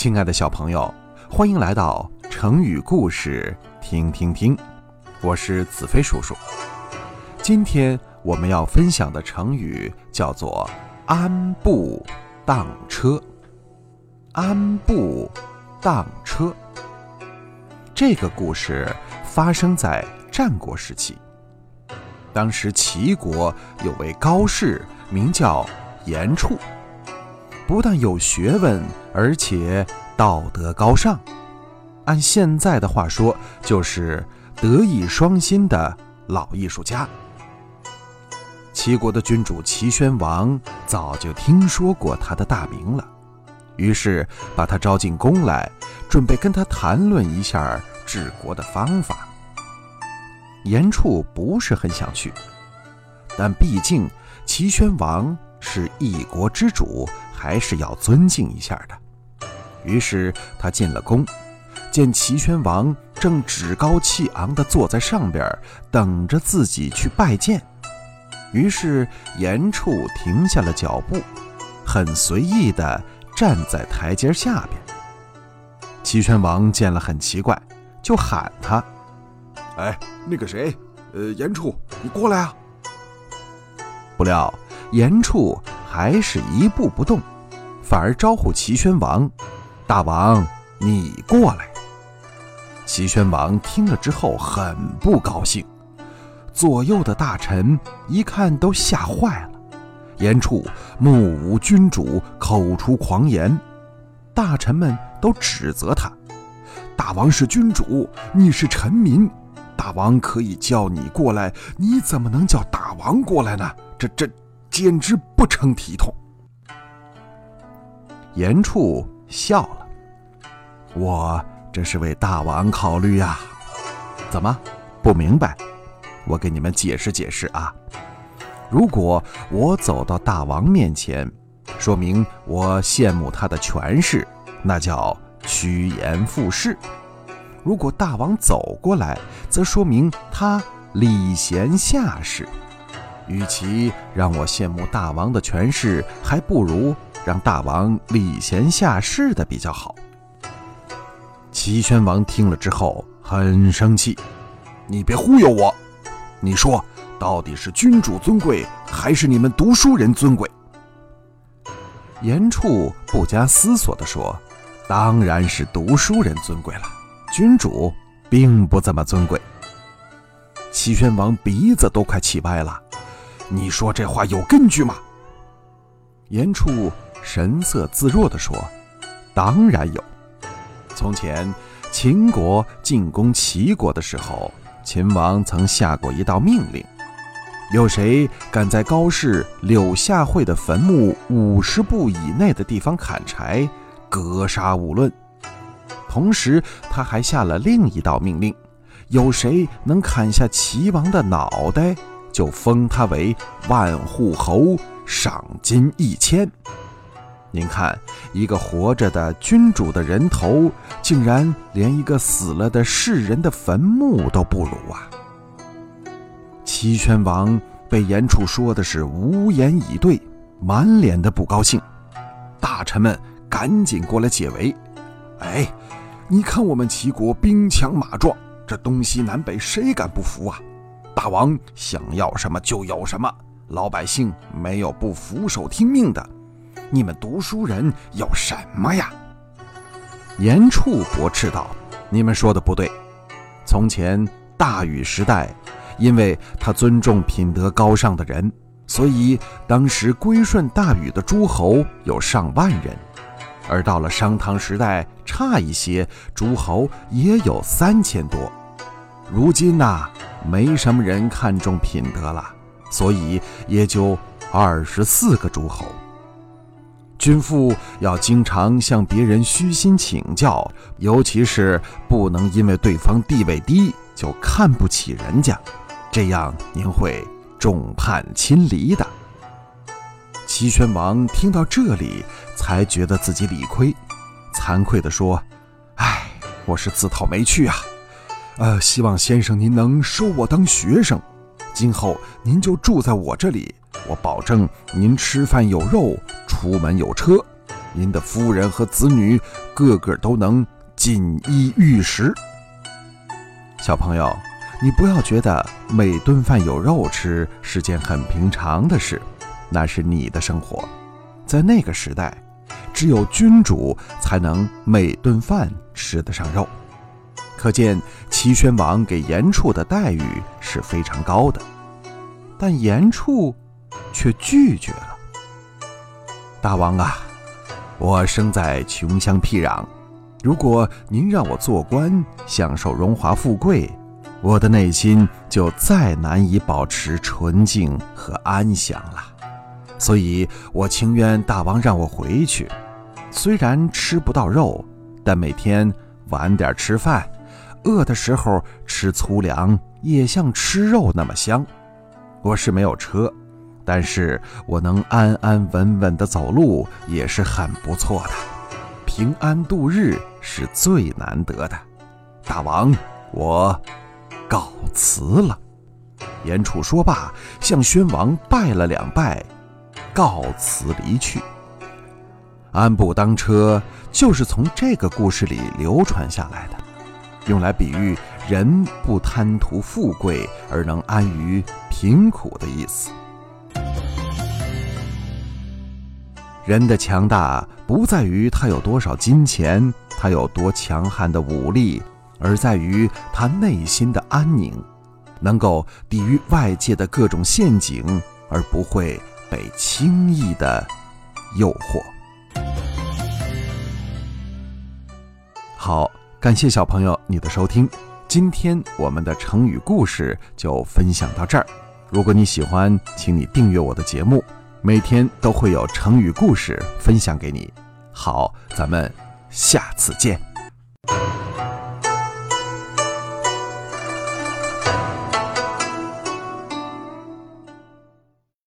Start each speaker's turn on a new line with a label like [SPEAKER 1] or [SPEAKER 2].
[SPEAKER 1] 亲爱的小朋友，欢迎来到成语故事听听听，我是子飞叔叔。今天我们要分享的成语叫做“安步当车”。安步当车，这个故事发生在战国时期。当时齐国有位高士，名叫严处。不但有学问，而且道德高尚，按现在的话说，就是德艺双馨的老艺术家。齐国的君主齐宣王早就听说过他的大名了，于是把他招进宫来，准备跟他谈论一下治国的方法。严处不是很想去，但毕竟齐宣王是一国之主。还是要尊敬一下的。于是他进了宫，见齐宣王正趾高气昂地坐在上边，等着自己去拜见。于是严处停下了脚步，很随意地站在台阶下边。齐宣王见了很奇怪，就喊他：“
[SPEAKER 2] 哎，那个谁，呃，严处，你过来啊！”
[SPEAKER 1] 不料严处。还是一步不动，反而招呼齐宣王：“大王，你过来。”齐宣王听了之后很不高兴，左右的大臣一看都吓坏了。严处目无君主，口出狂言，大臣们都指责他：“
[SPEAKER 2] 大王是君主，你是臣民，大王可以叫你过来，你怎么能叫大王过来呢？这这。”简直不成体统。
[SPEAKER 1] 严处笑了，我这是为大王考虑呀。怎么不明白？我给你们解释解释啊。如果我走到大王面前，说明我羡慕他的权势，那叫趋炎附势；如果大王走过来，则说明他礼贤下士。与其让我羡慕大王的权势，还不如让大王礼贤下士的比较好。齐宣王听了之后很生气：“
[SPEAKER 2] 你别忽悠我！你说到底是君主尊贵，还是你们读书人尊贵？”
[SPEAKER 1] 严处不加思索地说：“当然是读书人尊贵了，君主并不怎么尊贵。”齐宣王鼻子都快气歪了。
[SPEAKER 2] 你说这话有根据吗？
[SPEAKER 1] 严处神色自若地说：“当然有。从前秦国进攻齐国的时候，秦王曾下过一道命令：有谁敢在高氏柳下惠的坟墓五十步以内的地方砍柴，格杀勿论。同时，他还下了另一道命令：有谁能砍下齐王的脑袋。”就封他为万户侯，赏金一千。您看，一个活着的君主的人头，竟然连一个死了的世人的坟墓都不如啊！齐宣王被严处说的是无言以对，满脸的不高兴。大臣们赶紧过来解围。
[SPEAKER 2] 哎，你看我们齐国兵强马壮，这东西南北谁敢不服啊？大王想要什么就有什么，老百姓没有不俯首听命的。你们读书人要什么呀？
[SPEAKER 1] 严处驳斥道：“你们说的不对。从前大禹时代，因为他尊重品德高尚的人，所以当时归顺大禹的诸侯有上万人；而到了商汤时代，差一些，诸侯也有三千多。如今呐。”没什么人看重品德了，所以也就二十四个诸侯。君父要经常向别人虚心请教，尤其是不能因为对方地位低就看不起人家，这样您会众叛亲离的。齐宣王听到这里，才觉得自己理亏，惭愧地说：“哎，我是自讨没趣啊。”呃，希望先生您能收我当学生，今后您就住在我这里，我保证您吃饭有肉，出门有车。
[SPEAKER 2] 您的夫人和子女个个都能锦衣玉食。
[SPEAKER 1] 小朋友，你不要觉得每顿饭有肉吃是件很平常的事，那是你的生活。在那个时代，只有君主才能每顿饭吃得上肉。可见齐宣王给严处的待遇是非常高的，但严处却拒绝了。大王啊，我生在穷乡僻壤。如果您让我做官，享受荣华富贵，我的内心就再难以保持纯净和安详了。所以我情愿大王让我回去，虽然吃不到肉，但每天晚点吃饭，饿的时候吃粗粮也像吃肉那么香。我是没有车，但是我能安安稳稳地走路也是很不错的。平安度日是最难得的，大王，我告辞了。严楚说罢，向宣王拜了两拜，告辞离去。安步当车就是从这个故事里流传下来的，用来比喻人不贪图富贵而能安于贫苦的意思。人的强大不在于他有多少金钱，他有多强悍的武力，而在于他内心的安宁，能够抵御外界的各种陷阱，而不会被轻易的诱惑。好，感谢小朋友你的收听，今天我们的成语故事就分享到这儿。如果你喜欢，请你订阅我的节目。每天都会有成语故事分享给你，好，咱们下次见。